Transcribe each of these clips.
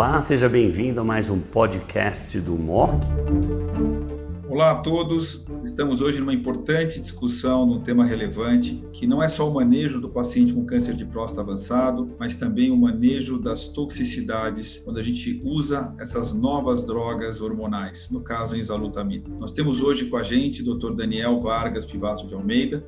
Olá, seja bem-vindo a mais um podcast do MOC. Olá a todos, estamos hoje numa importante discussão num tema relevante, que não é só o manejo do paciente com câncer de próstata avançado, mas também o manejo das toxicidades quando a gente usa essas novas drogas hormonais, no caso a enzalutamida. Nós temos hoje com a gente o Dr. Daniel Vargas Pivato de Almeida,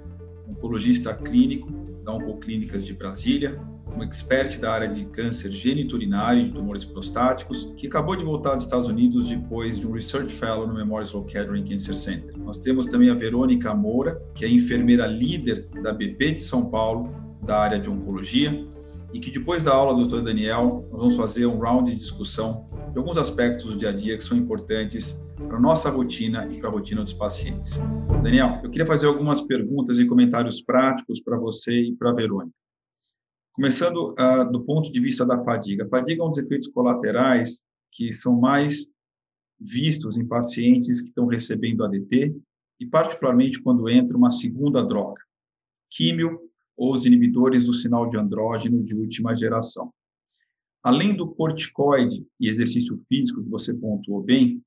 oncologista clínico da Oncoclínicas de Brasília, um expert da área de câncer geniturinário e tumores prostáticos, que acabou de voltar dos Estados Unidos depois de um Research Fellow no Memorial Sloan Kettering Cancer Center. Nós temos também a Verônica Moura, que é enfermeira líder da BP de São Paulo, da área de oncologia, e que depois da aula do Dr. Daniel, nós vamos fazer um round de discussão de alguns aspectos do dia a dia que são importantes para a nossa rotina e para a rotina dos pacientes. Daniel, eu queria fazer algumas perguntas e comentários práticos para você e para a Verônica. Começando uh, do ponto de vista da fadiga. A fadiga é um dos efeitos colaterais que são mais vistos em pacientes que estão recebendo ADT e particularmente quando entra uma segunda droga, químio ou os inibidores do sinal de andrógeno de última geração. Além do corticoide e exercício físico que você pontuou bem,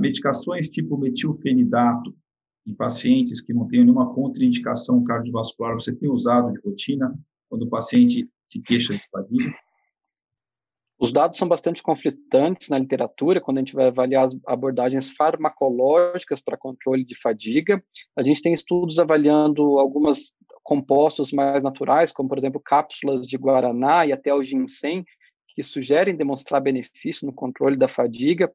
medicações tipo metilfenidato em pacientes que não têm nenhuma contraindicação cardiovascular, você tem usado de rotina? Quando o paciente se queixa de fadiga? Os dados são bastante conflitantes na literatura quando a gente vai avaliar as abordagens farmacológicas para controle de fadiga. A gente tem estudos avaliando alguns compostos mais naturais, como por exemplo cápsulas de guaraná e até o ginseng, que sugerem demonstrar benefício no controle da fadiga.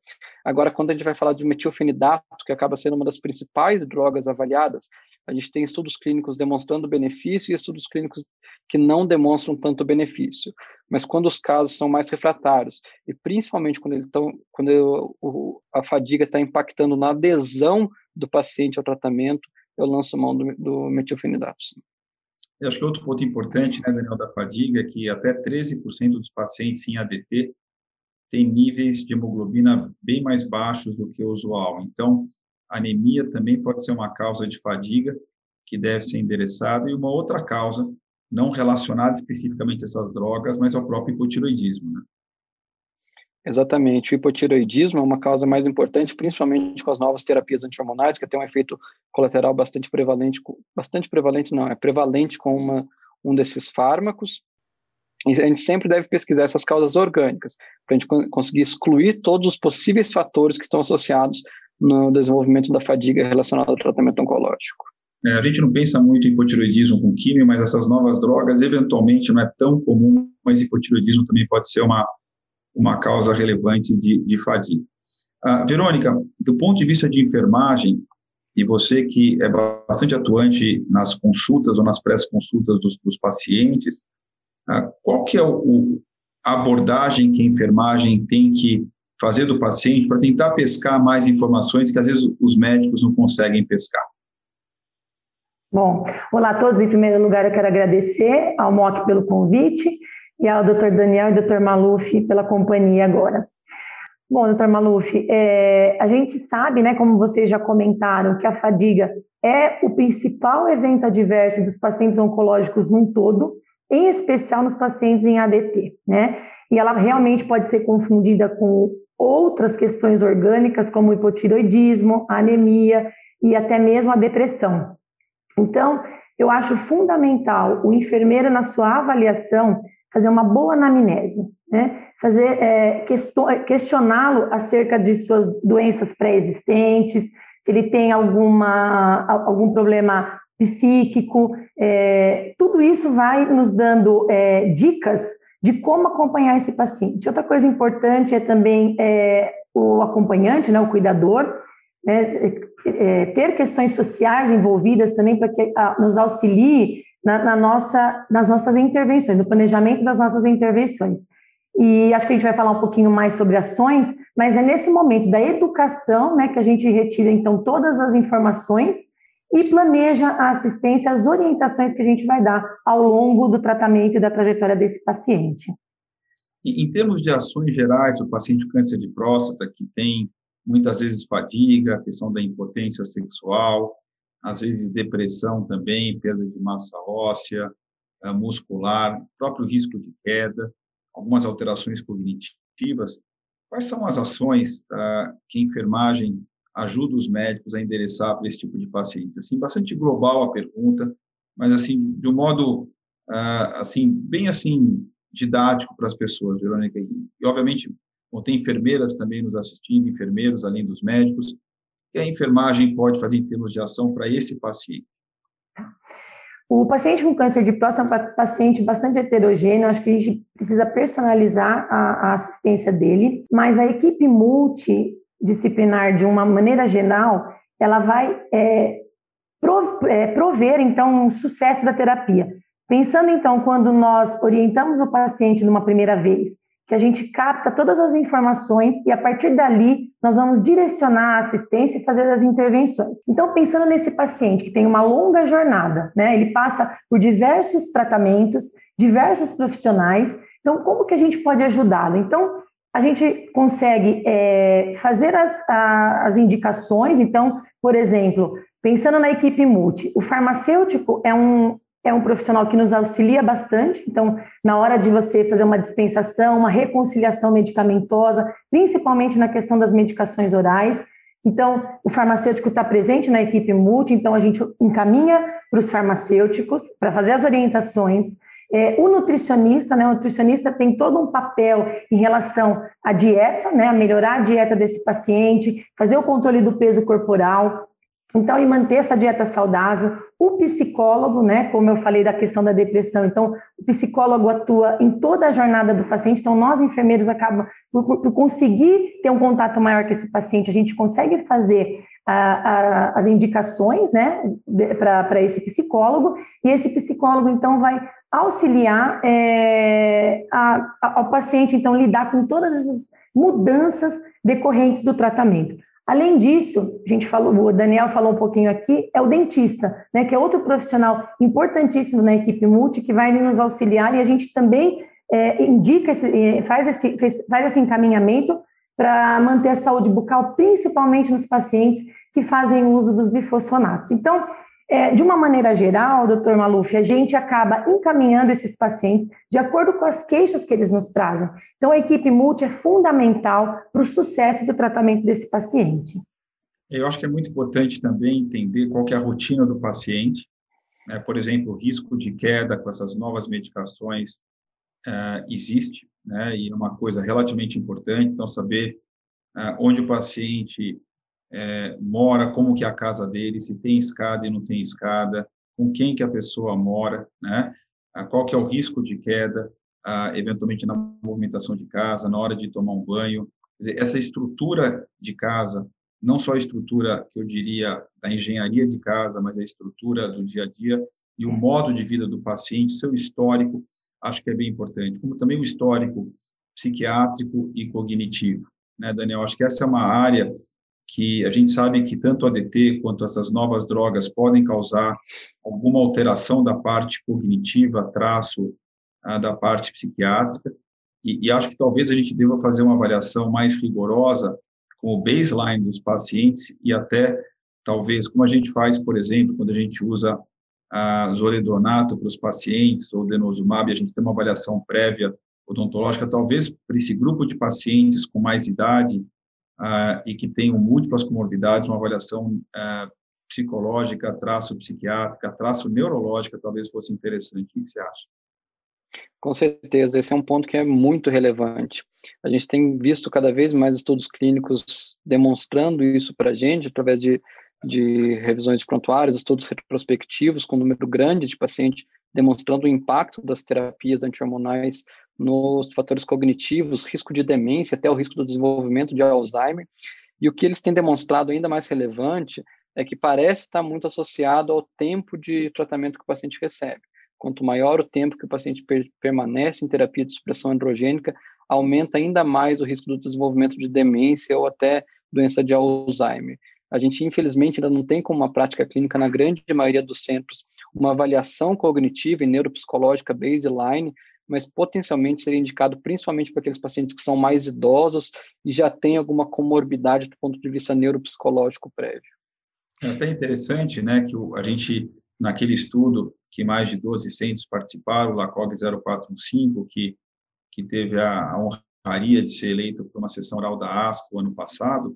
Agora, quando a gente vai falar de metilfenidato, que acaba sendo uma das principais drogas avaliadas, a gente tem estudos clínicos demonstrando benefício e estudos clínicos que não demonstram tanto benefício. Mas quando os casos são mais refratários, e principalmente quando, eles estão, quando o, a fadiga está impactando na adesão do paciente ao tratamento, eu lanço mão do, do metilfenidato. Sim. Eu acho que outro ponto importante, né, Daniel, da fadiga é que até 13% dos pacientes em ADT têm níveis de hemoglobina bem mais baixos do que o usual. Então, anemia também pode ser uma causa de fadiga que deve ser endereçada e uma outra causa não relacionada especificamente a essas drogas, mas ao próprio hipotiroidismo, né? Exatamente. O hipotiroidismo é uma causa mais importante, principalmente com as novas terapias antihormonais, que tem um efeito colateral bastante prevalente, bastante prevalente não, é prevalente com uma, um desses fármacos. E a gente sempre deve pesquisar essas causas orgânicas, para a gente conseguir excluir todos os possíveis fatores que estão associados no desenvolvimento da fadiga relacionada ao tratamento oncológico. É, a gente não pensa muito em hipotiroidismo com químio, mas essas novas drogas, eventualmente, não é tão comum, mas hipotiroidismo também pode ser uma, uma causa relevante de, de fadiga. Ah, Verônica, do ponto de vista de enfermagem, e você que é bastante atuante nas consultas ou nas pré-consultas dos, dos, pacientes, ah, qual que é o, o, a abordagem que a enfermagem tem que fazer do paciente para tentar pescar mais informações que às vezes os médicos não conseguem pescar? Bom, olá a todos. Em primeiro lugar, eu quero agradecer ao MOC pelo convite e ao Dr. Daniel e Dr. Maluf pela companhia agora. Bom, Dr. Maluf, é, a gente sabe, né, como vocês já comentaram, que a fadiga é o principal evento adverso dos pacientes oncológicos num todo, em especial nos pacientes em ADT, né? E ela realmente pode ser confundida com outras questões orgânicas, como hipotiroidismo, anemia e até mesmo a depressão. Então, eu acho fundamental o enfermeiro, na sua avaliação, fazer uma boa anamnese, né? fazer é, questioná-lo acerca de suas doenças pré-existentes, se ele tem alguma, algum problema psíquico, é, tudo isso vai nos dando é, dicas de como acompanhar esse paciente. Outra coisa importante é também é, o acompanhante, né, o cuidador, né, é, ter questões sociais envolvidas também para que a, nos auxilie na, na, nossa, nas nossas intervenções, no planejamento das nossas intervenções. E acho que a gente vai falar um pouquinho mais sobre ações, mas é nesse momento da educação né, que a gente retira, então, todas as informações e planeja a assistência, as orientações que a gente vai dar ao longo do tratamento e da trajetória desse paciente. Em termos de ações gerais, o paciente com câncer de próstata que tem muitas vezes fadiga, a questão da impotência sexual, às vezes depressão também, perda de massa óssea, eh, muscular, próprio risco de queda, algumas alterações cognitivas, quais são as ações uh, que a enfermagem ajuda os médicos a endereçar para esse tipo de paciente? Assim, bastante global a pergunta, mas assim, de um modo uh, assim bem assim didático para as pessoas, Verônica. E obviamente vão ter enfermeiras também nos assistindo, enfermeiros além dos médicos. Que a enfermagem pode fazer em termos de ação para esse paciente? O paciente com câncer de próstata é um paciente bastante heterogêneo, acho que a gente precisa personalizar a, a assistência dele, mas a equipe multidisciplinar, de uma maneira geral, ela vai é, é prover, então, um sucesso da terapia. Pensando, então, quando nós orientamos o paciente numa primeira vez que a gente capta todas as informações e a partir dali nós vamos direcionar a assistência e fazer as intervenções. Então, pensando nesse paciente que tem uma longa jornada, né? Ele passa por diversos tratamentos, diversos profissionais. Então, como que a gente pode ajudá-lo? Então, a gente consegue é, fazer as, a, as indicações. Então, por exemplo, pensando na equipe multi, o farmacêutico é um, é um profissional que nos auxilia bastante. Então, na hora de você fazer uma dispensação, uma reconciliação medicamentosa, principalmente na questão das medicações orais. Então, o farmacêutico está presente na equipe multi, então a gente encaminha para os farmacêuticos para fazer as orientações. É, o nutricionista, né, o nutricionista tem todo um papel em relação à dieta, né, a melhorar a dieta desse paciente, fazer o controle do peso corporal, então, e manter essa dieta saudável. O psicólogo, né, como eu falei da questão da depressão, então, o psicólogo atua em toda a jornada do paciente. Então, nós, enfermeiros, acabamos por, por conseguir ter um contato maior com esse paciente, a gente consegue fazer a, a, as indicações, né, para esse psicólogo, e esse psicólogo, então, vai auxiliar é, a, ao paciente, então, lidar com todas essas mudanças decorrentes do tratamento. Além disso, a gente falou, o Daniel falou um pouquinho aqui, é o dentista, né, que é outro profissional importantíssimo na equipe multi que vai nos auxiliar e a gente também é, indica, esse, é, faz, esse, faz esse encaminhamento para manter a saúde bucal, principalmente nos pacientes que fazem uso dos bifosfonatos. Então, é, de uma maneira geral, doutor Maluf, a gente acaba encaminhando esses pacientes de acordo com as queixas que eles nos trazem. Então, a equipe multi é fundamental para o sucesso do tratamento desse paciente. Eu acho que é muito importante também entender qual é a rotina do paciente. É, por exemplo, o risco de queda com essas novas medicações é, existe, né, e é uma coisa relativamente importante. Então, saber é, onde o paciente é, mora, como que é a casa dele, se tem escada e não tem escada, com quem que a pessoa mora, né? Qual que é o risco de queda, eventualmente na movimentação de casa, na hora de tomar um banho. Dizer, essa estrutura de casa, não só a estrutura que eu diria da engenharia de casa, mas a estrutura do dia a dia e o modo de vida do paciente, seu histórico, acho que é bem importante, como também o histórico psiquiátrico e cognitivo, né, Daniel? Acho que essa é uma área que a gente sabe que tanto a DT quanto essas novas drogas podem causar alguma alteração da parte cognitiva, traço ah, da parte psiquiátrica, e, e, acho que talvez a gente deva fazer uma avaliação mais rigorosa com o baseline dos pacientes e até, talvez, como a gente faz, por exemplo, quando a gente usa a zoledronato para os pacientes ou denosumab, a gente tem uma avaliação prévia odontológica, talvez para esse grupo de pacientes com mais idade, uh, e que tenham múltiplas comorbidades, uma avaliação uh, psicológica, traço psiquiátrica, traço neurológica, talvez fosse interessante. O que você acha? Com certeza, esse é um ponto que é muito relevante. A gente tem visto cada vez mais estudos clínicos demonstrando isso para a gente, através de, de revisões de prontuários, estudos retrospectivos, com um número grande de pacientes demonstrando o impacto das terapias antihormonais nos fatores cognitivos, risco de demência, até o risco do desenvolvimento de Alzheimer. E o que eles têm demonstrado ainda mais relevante é que parece estar muito associado ao tempo de tratamento que o paciente recebe. Quanto maior o tempo que o paciente per permanece em terapia de supressão androgênica, aumenta ainda mais o risco do desenvolvimento de demência ou até doença de Alzheimer. A gente, infelizmente, ainda não tem como uma prática clínica, na grande maioria dos centros, uma avaliação cognitiva e neuropsicológica baseline mas potencialmente seria indicado principalmente para aqueles pacientes que são mais idosos e já têm alguma comorbidade do ponto de vista neuropsicológico prévio. É até interessante, né, que a gente, naquele estudo que mais de 12 centros participaram, o LACOG 0415, que, que teve a, honra gostaria de ser eleito por uma sessão oral da ASCO ano passado,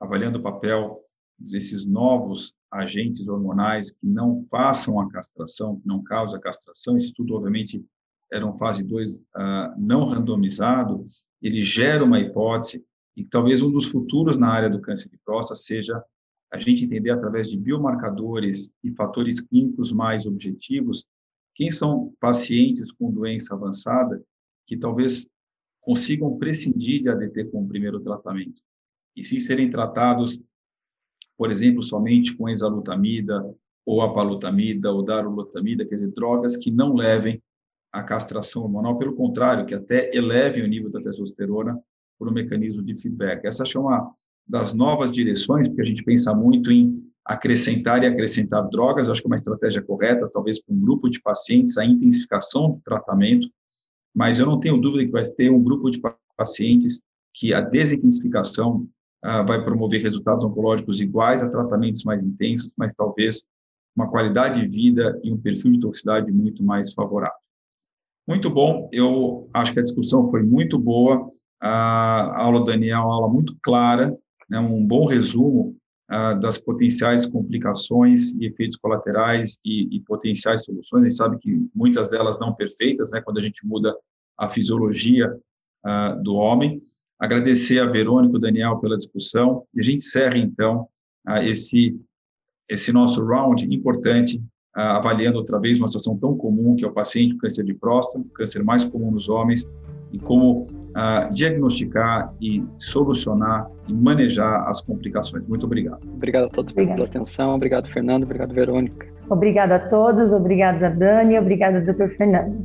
avaliando o papel desses novos agentes hormonais que não façam a castração, que não causam a castração. Esse estudo, obviamente, era um fase 2 uh, ah, não randomizado. Ele gera uma hipótese e talvez um dos futuros na área do câncer de próstata seja a gente entender através de biomarcadores e fatores clínicos mais objetivos quem são pacientes com doença avançada que talvez consigam prescindir de ADT como primeiro tratamento e sim serem tratados, por exemplo, somente com exalutamida ou apalutamida ou darolutamida, quer dizer, drogas que não levem à castração hormonal, pelo contrário, que até elevem o nível da testosterona por um mecanismo de feedback. Essa é uma das novas direções, porque a gente pensa muito em acrescentar e acrescentar drogas, acho que é uma estratégia correta, talvez para um grupo de pacientes, a intensificação do tratamento, mas eu não tenho dúvida que vai ter um grupo de pacientes que a desintensificação ah, vai promover resultados oncológicos iguais a tratamentos mais intensos, mas talvez uma qualidade de vida e um perfil de toxicidade muito mais favorável. Muito bom, eu acho que a discussão foi muito boa, a aula do Daniel, uma aula muito clara, né, um bom resumo uh, das potenciais complicações e efeitos colaterais e, e, potenciais soluções. A gente sabe que muitas delas não perfeitas, né, quando a gente muda a fisiologia uh, do homem. Agradecer a Verônica e o Daniel pela discussão e a gente encerra, então, uh, esse, esse nosso round importante, avaliando outra vez uma situação tão comum que é o paciente com câncer de próstata, câncer mais comum nos homens, e como uh, diagnosticar e solucionar e manejar as complicações. Muito obrigado. Obrigado a todos Obrigada. pela atenção. Obrigado, Fernando. Obrigado, Verônica. Obrigada a todos. Obrigada, Dani. Obrigada, doutor Fernando.